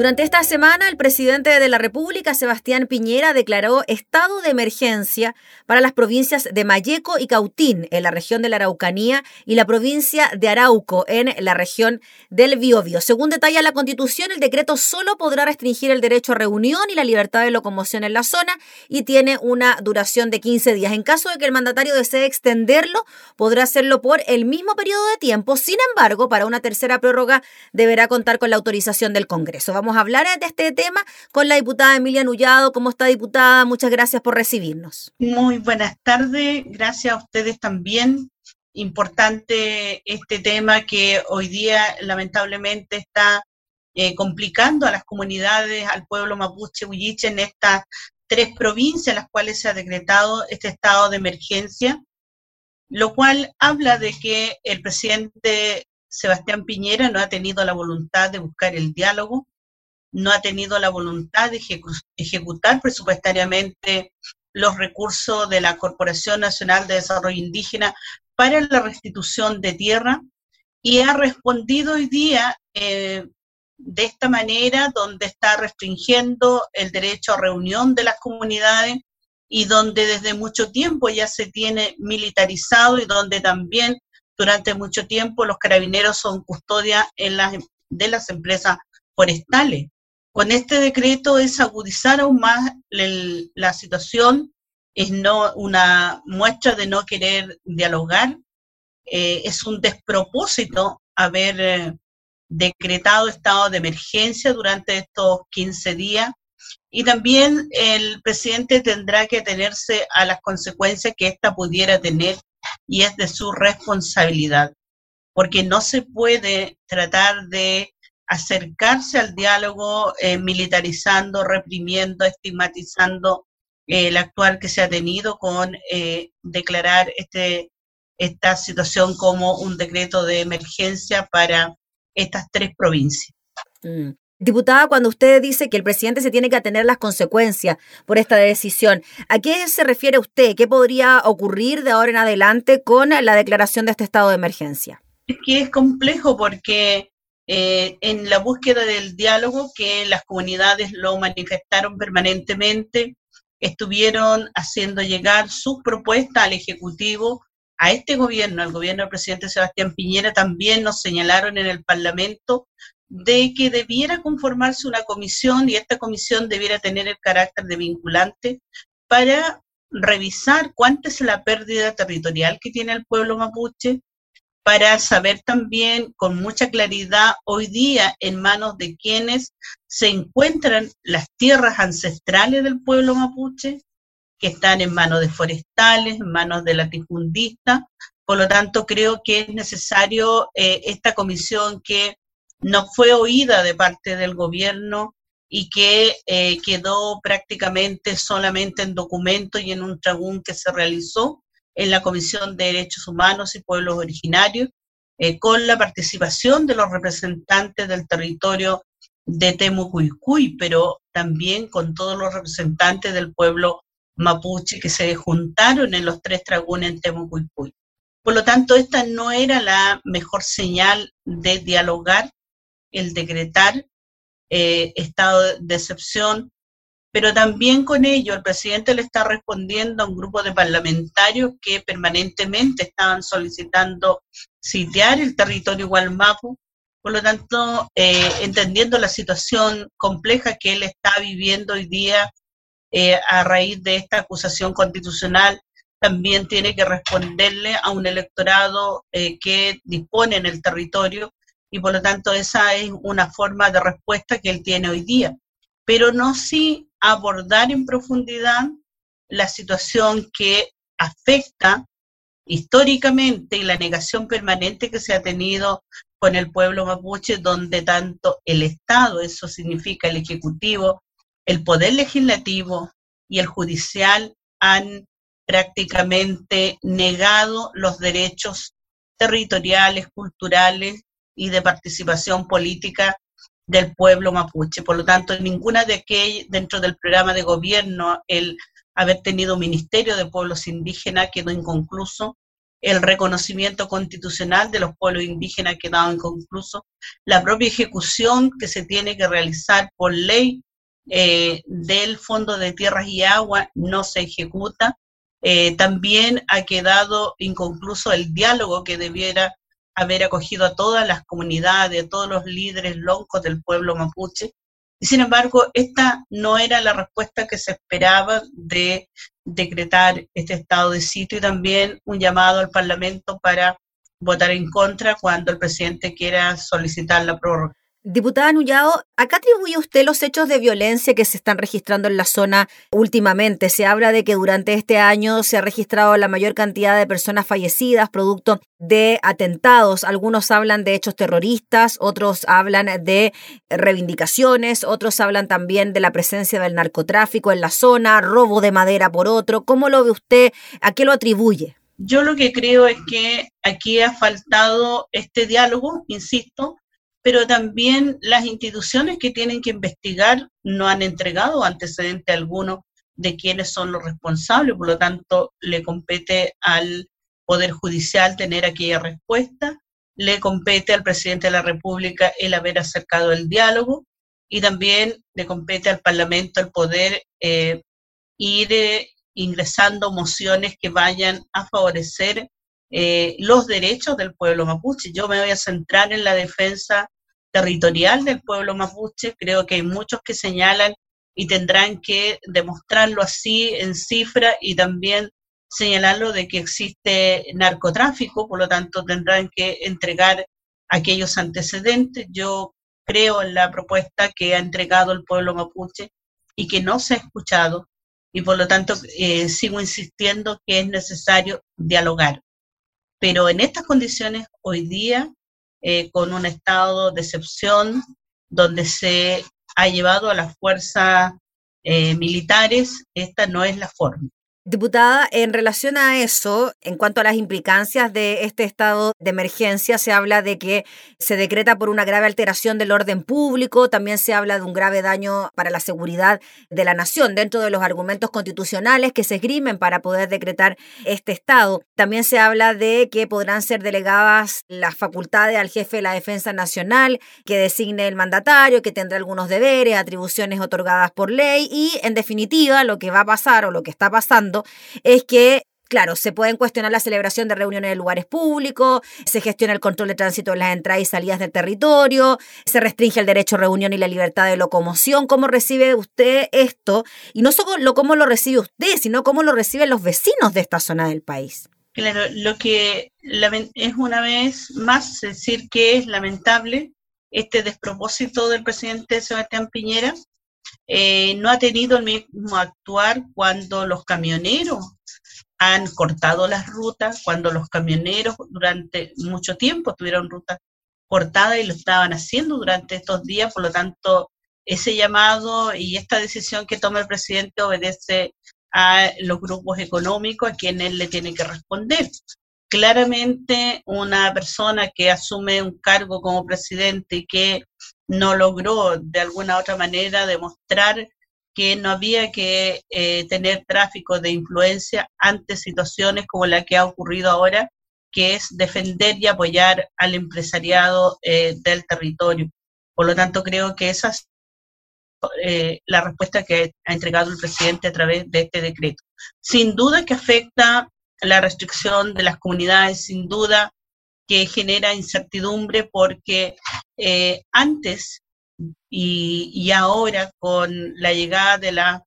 Durante esta semana, el presidente de la República, Sebastián Piñera, declaró estado de emergencia para las provincias de Mayeco y Cautín, en la región de la Araucanía, y la provincia de Arauco, en la región del Biobío. Según detalla la Constitución, el decreto solo podrá restringir el derecho a reunión y la libertad de locomoción en la zona y tiene una duración de 15 días. En caso de que el mandatario desee extenderlo, podrá hacerlo por el mismo periodo de tiempo. Sin embargo, para una tercera prórroga deberá contar con la autorización del Congreso. Vamos a hablar de este tema con la diputada Emilia Nullado. ¿Cómo está, diputada? Muchas gracias por recibirnos. Muy buenas tardes. Gracias a ustedes también. Importante este tema que hoy día lamentablemente está eh, complicando a las comunidades, al pueblo mapuche, huilliche, en estas tres provincias en las cuales se ha decretado este estado de emergencia, lo cual habla de que el presidente Sebastián Piñera no ha tenido la voluntad de buscar el diálogo, no ha tenido la voluntad de ejecutar presupuestariamente los recursos de la Corporación Nacional de Desarrollo Indígena para la restitución de tierra y ha respondido hoy día eh, de esta manera, donde está restringiendo el derecho a reunión de las comunidades y donde desde mucho tiempo ya se tiene militarizado y donde también durante mucho tiempo los carabineros son custodia en las, de las empresas forestales. Con este decreto es agudizar aún más la situación, es no una muestra de no querer dialogar, eh, es un despropósito haber eh, decretado estado de emergencia durante estos 15 días. Y también el presidente tendrá que tenerse a las consecuencias que ésta pudiera tener y es de su responsabilidad, porque no se puede tratar de acercarse al diálogo eh, militarizando, reprimiendo, estigmatizando eh, el actual que se ha tenido con eh, declarar este, esta situación como un decreto de emergencia para estas tres provincias. Mm. Diputada, cuando usted dice que el presidente se tiene que atener las consecuencias por esta decisión, ¿a qué se refiere usted? ¿Qué podría ocurrir de ahora en adelante con la declaración de este estado de emergencia? Es que es complejo porque eh, en la búsqueda del diálogo que las comunidades lo manifestaron permanentemente, estuvieron haciendo llegar sus propuestas al Ejecutivo, a este gobierno, al gobierno del presidente Sebastián Piñera, también nos señalaron en el Parlamento de que debiera conformarse una comisión y esta comisión debiera tener el carácter de vinculante para revisar cuánta es la pérdida territorial que tiene el pueblo mapuche, para saber también con mucha claridad hoy día en manos de quienes se encuentran las tierras ancestrales del pueblo mapuche, que están en manos de forestales, en manos de latifundistas. Por lo tanto, creo que es necesario eh, esta comisión que no fue oída de parte del gobierno y que eh, quedó prácticamente solamente en documento y en un tragún que se realizó en la Comisión de Derechos Humanos y Pueblos Originarios, eh, con la participación de los representantes del territorio de Temucuicuy, pero también con todos los representantes del pueblo mapuche que se juntaron en los tres tragunes en Temucuicuy. Por lo tanto, esta no era la mejor señal de dialogar, el decretar eh, estado de excepción pero también con ello el presidente le está respondiendo a un grupo de parlamentarios que permanentemente estaban solicitando sitiar el territorio Gualmapu. Por lo tanto, eh, entendiendo la situación compleja que él está viviendo hoy día eh, a raíz de esta acusación constitucional, también tiene que responderle a un electorado eh, que dispone en el territorio y por lo tanto esa es una forma de respuesta que él tiene hoy día. Pero no si abordar en profundidad la situación que afecta históricamente y la negación permanente que se ha tenido con el pueblo mapuche, donde tanto el Estado, eso significa el Ejecutivo, el Poder Legislativo y el Judicial han prácticamente negado los derechos territoriales, culturales y de participación política del pueblo mapuche. Por lo tanto, ninguna de aquellas, dentro del programa de gobierno, el haber tenido Ministerio de Pueblos Indígenas quedó inconcluso, el reconocimiento constitucional de los pueblos indígenas quedado inconcluso, la propia ejecución que se tiene que realizar por ley eh, del Fondo de Tierras y Agua no se ejecuta. Eh, también ha quedado inconcluso el diálogo que debiera haber acogido a todas las comunidades, a todos los líderes loncos del pueblo mapuche. Y sin embargo, esta no era la respuesta que se esperaba de decretar este estado de sitio y también un llamado al Parlamento para votar en contra cuando el presidente quiera solicitar la prórroga. Diputada Nullao, acá atribuye usted los hechos de violencia que se están registrando en la zona últimamente. Se habla de que durante este año se ha registrado la mayor cantidad de personas fallecidas producto de atentados. Algunos hablan de hechos terroristas, otros hablan de reivindicaciones, otros hablan también de la presencia del narcotráfico en la zona, robo de madera por otro. ¿Cómo lo ve usted? ¿A qué lo atribuye? Yo lo que creo es que aquí ha faltado este diálogo, insisto, pero también las instituciones que tienen que investigar no han entregado antecedente alguno de quiénes son los responsables, por lo tanto le compete al Poder Judicial tener aquella respuesta, le compete al presidente de la República el haber acercado el diálogo y también le compete al Parlamento el poder eh, ir eh, ingresando mociones que vayan a favorecer eh, los derechos del pueblo mapuche. Yo me voy a centrar en la defensa territorial del pueblo mapuche. Creo que hay muchos que señalan y tendrán que demostrarlo así en cifra y también señalarlo de que existe narcotráfico, por lo tanto tendrán que entregar aquellos antecedentes. Yo creo en la propuesta que ha entregado el pueblo mapuche y que no se ha escuchado y por lo tanto eh, sigo insistiendo que es necesario dialogar. Pero en estas condiciones, hoy día, eh, con un estado de excepción, donde se ha llevado a las fuerzas eh, militares, esta no es la forma. Diputada, en relación a eso, en cuanto a las implicancias de este estado de emergencia, se habla de que se decreta por una grave alteración del orden público, también se habla de un grave daño para la seguridad de la nación dentro de los argumentos constitucionales que se esgrimen para poder decretar este estado. También se habla de que podrán ser delegadas las facultades al jefe de la Defensa Nacional, que designe el mandatario, que tendrá algunos deberes, atribuciones otorgadas por ley y, en definitiva, lo que va a pasar o lo que está es que Claro, se pueden cuestionar la celebración de reuniones en lugares públicos, se gestiona el control de tránsito en las entradas y salidas del territorio, se restringe el derecho a reunión y la libertad de locomoción. ¿Cómo recibe usted esto? Y no solo cómo lo recibe usted, sino cómo lo reciben los vecinos de esta zona del país. Claro, lo que es una vez más decir que es lamentable este despropósito del presidente Sebastián Piñera, eh, no ha tenido el mismo actuar cuando los camioneros han cortado las rutas, cuando los camioneros durante mucho tiempo tuvieron rutas cortadas y lo estaban haciendo durante estos días, por lo tanto, ese llamado y esta decisión que toma el presidente obedece a los grupos económicos a quienes él le tiene que responder. Claramente, una persona que asume un cargo como presidente y que no logró de alguna otra manera demostrar que no había que eh, tener tráfico de influencia ante situaciones como la que ha ocurrido ahora, que es defender y apoyar al empresariado eh, del territorio. Por lo tanto, creo que esa es eh, la respuesta que ha entregado el presidente a través de este decreto. Sin duda que afecta la restricción de las comunidades, sin duda que genera incertidumbre porque eh, antes y, ahora con la llegada de las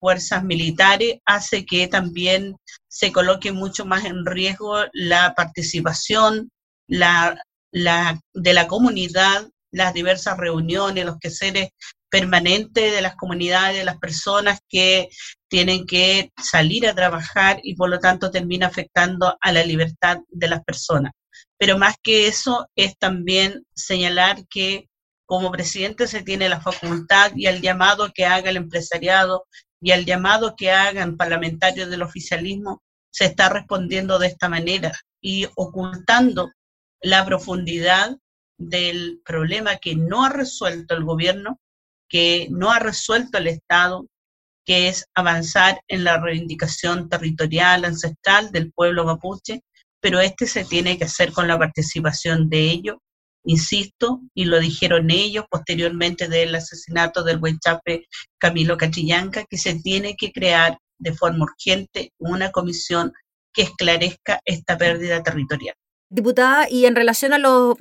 fuerzas militares hace que también se coloque mucho más en riesgo la participación la, la, de la comunidad, las diversas reuniones, los quehaceres permanentes de las comunidades, de las personas que tienen que salir a trabajar y por lo tanto termina afectando a la libertad de las personas. Pero más que eso es también señalar que como presidente se tiene la facultad y al llamado que haga el empresariado y al llamado que hagan parlamentarios del oficialismo, se está respondiendo de esta manera y ocultando la profundidad del problema que no ha resuelto el gobierno, que no ha resuelto el Estado que es avanzar en la reivindicación territorial ancestral del pueblo mapuche, pero este se tiene que hacer con la participación de ellos, insisto, y lo dijeron ellos posteriormente del asesinato del buen chape Camilo Cachillanca, que se tiene que crear de forma urgente una comisión que esclarezca esta pérdida territorial. Diputada, y en relación a,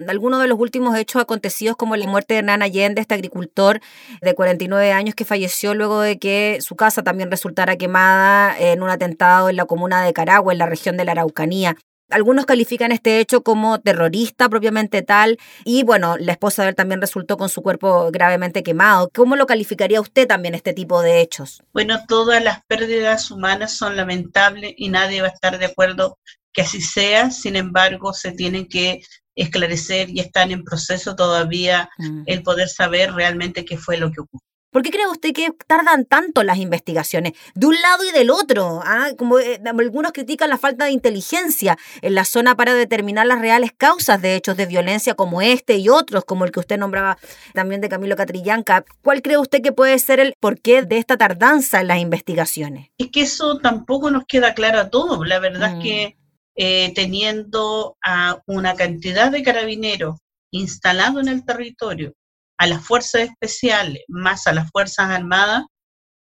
algunos de los últimos hechos acontecidos, como la muerte de Hernán Allende, este agricultor de 49 años que falleció luego de que su casa también resultara quemada en un atentado en la comuna de Caragua, en la región de la Araucanía. Algunos califican este hecho como terrorista propiamente tal y bueno, la esposa de él también resultó con su cuerpo gravemente quemado. ¿Cómo lo calificaría usted también este tipo de hechos? Bueno, todas las pérdidas humanas son lamentables y nadie va a estar de acuerdo que así sea, sin embargo, se tienen que esclarecer y están en proceso todavía mm. el poder saber realmente qué fue lo que ocurrió. ¿Por qué cree usted que tardan tanto las investigaciones? De un lado y del otro. ¿ah? Como eh, algunos critican la falta de inteligencia en la zona para determinar las reales causas de hechos de violencia como este y otros, como el que usted nombraba también de Camilo Catrillanca. ¿Cuál cree usted que puede ser el porqué de esta tardanza en las investigaciones? Es que eso tampoco nos queda claro a todos. La verdad es que mm. eh, teniendo a una cantidad de carabineros instalados en el territorio, a las fuerzas especiales, más a las Fuerzas Armadas,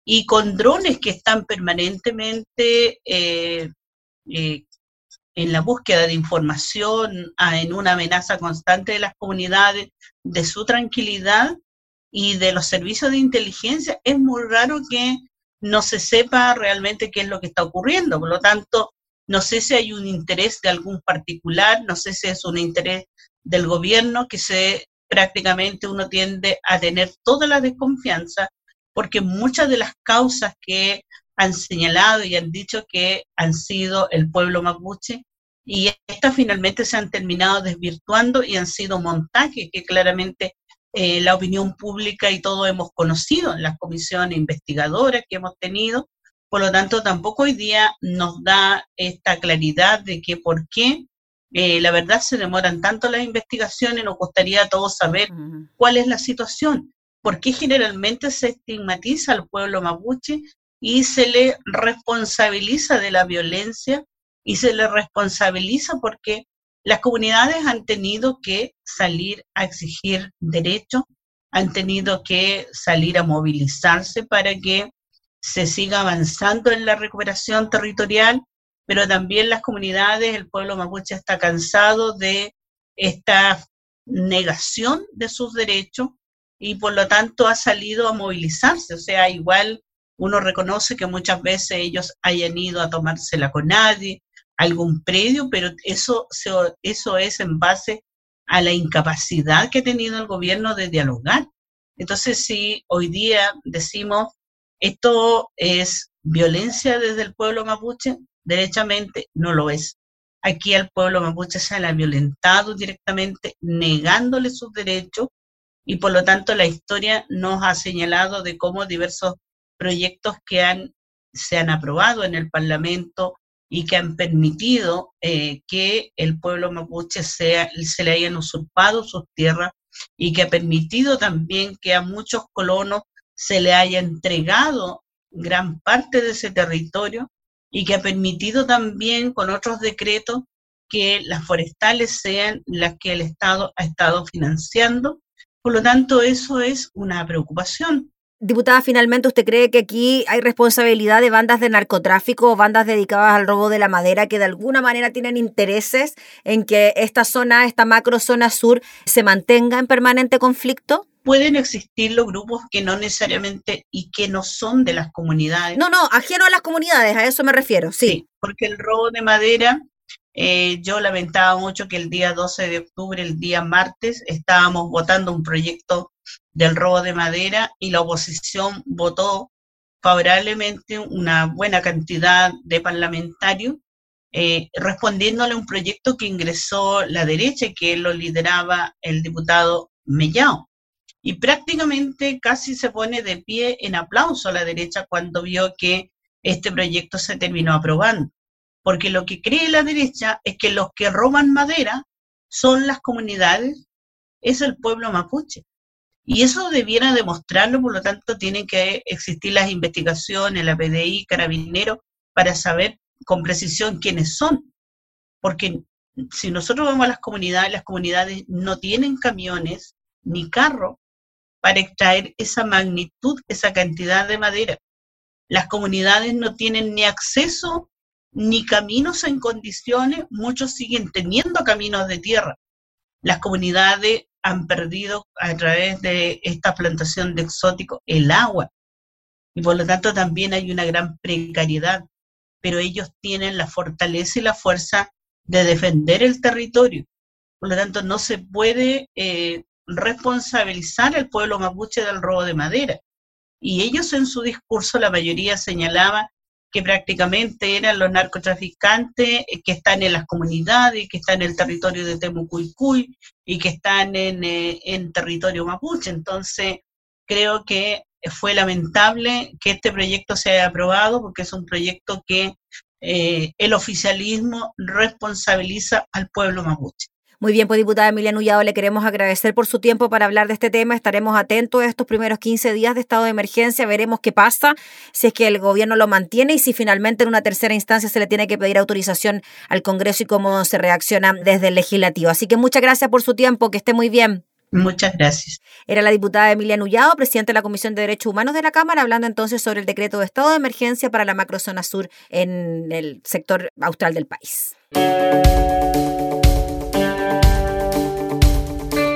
y con drones que están permanentemente eh, eh, en la búsqueda de información, en una amenaza constante de las comunidades, de su tranquilidad y de los servicios de inteligencia, es muy raro que no se sepa realmente qué es lo que está ocurriendo. Por lo tanto, no sé si hay un interés de algún particular, no sé si es un interés del gobierno que se prácticamente uno tiende a tener toda la desconfianza porque muchas de las causas que han señalado y han dicho que han sido el pueblo mapuche y estas finalmente se han terminado desvirtuando y han sido montajes que claramente eh, la opinión pública y todo hemos conocido en las comisiones investigadoras que hemos tenido. Por lo tanto, tampoco hoy día nos da esta claridad de que por qué eh, la verdad se demoran tanto las investigaciones, nos gustaría a todos saber cuál es la situación, por qué generalmente se estigmatiza al pueblo mapuche y se le responsabiliza de la violencia y se le responsabiliza porque las comunidades han tenido que salir a exigir derechos, han tenido que salir a movilizarse para que se siga avanzando en la recuperación territorial pero también las comunidades, el pueblo mapuche está cansado de esta negación de sus derechos y por lo tanto ha salido a movilizarse. O sea, igual uno reconoce que muchas veces ellos hayan ido a tomársela con nadie, algún predio, pero eso, eso es en base a la incapacidad que ha tenido el gobierno de dialogar. Entonces, si hoy día decimos esto es violencia desde el pueblo mapuche, derechamente no lo es. Aquí al pueblo mapuche se le ha violentado directamente, negándole sus derechos, y por lo tanto la historia nos ha señalado de cómo diversos proyectos que han, se han aprobado en el Parlamento y que han permitido eh, que el pueblo mapuche sea, se le hayan usurpado sus tierras y que ha permitido también que a muchos colonos se le haya entregado gran parte de ese territorio y que ha permitido también con otros decretos que las forestales sean las que el Estado ha estado financiando. Por lo tanto, eso es una preocupación. Diputada, finalmente, ¿usted cree que aquí hay responsabilidad de bandas de narcotráfico o bandas dedicadas al robo de la madera que de alguna manera tienen intereses en que esta zona, esta macro zona sur, se mantenga en permanente conflicto? Pueden existir los grupos que no necesariamente y que no son de las comunidades. No, no, ajeno a las comunidades, a eso me refiero, sí. porque el robo de madera, eh, yo lamentaba mucho que el día 12 de octubre, el día martes, estábamos votando un proyecto del robo de madera y la oposición votó favorablemente una buena cantidad de parlamentarios, eh, respondiéndole a un proyecto que ingresó la derecha, que lo lideraba el diputado Mellao y prácticamente casi se pone de pie en aplauso a la derecha cuando vio que este proyecto se terminó aprobando. Porque lo que cree la derecha es que los que roban madera son las comunidades, es el pueblo mapuche. Y eso debiera demostrarlo, por lo tanto, tienen que existir las investigaciones, la PDI, Carabineros, para saber con precisión quiénes son. Porque si nosotros vamos a las comunidades, las comunidades no tienen camiones ni carro para extraer esa magnitud, esa cantidad de madera. Las comunidades no tienen ni acceso ni caminos en condiciones, muchos siguen teniendo caminos de tierra. Las comunidades han perdido a través de esta plantación de exóticos el agua y por lo tanto también hay una gran precariedad, pero ellos tienen la fortaleza y la fuerza de defender el territorio. Por lo tanto, no se puede eh, responsabilizar al pueblo mapuche del robo de madera. Y ellos en su discurso, la mayoría señalaba que prácticamente eran los narcotraficantes eh, que están en las comunidades, que están en el territorio de Temucuycuy y que están en, eh, en territorio mapuche. Entonces, creo que fue lamentable que este proyecto se haya aprobado porque es un proyecto que eh, el oficialismo responsabiliza al pueblo mapuche. Muy bien, pues diputada Emilia Nullado, le queremos agradecer por su tiempo para hablar de este tema. Estaremos atentos a estos primeros 15 días de estado de emergencia, veremos qué pasa, si es que el gobierno lo mantiene y si finalmente en una tercera instancia se le tiene que pedir autorización al Congreso y cómo se reacciona desde el legislativo. Así que muchas gracias por su tiempo, que esté muy bien. Muchas gracias. Era la diputada Emilia Nullado, presidenta de la Comisión de Derechos Humanos de la Cámara, hablando entonces sobre el decreto de estado de emergencia para la macrozona sur en el sector austral del país.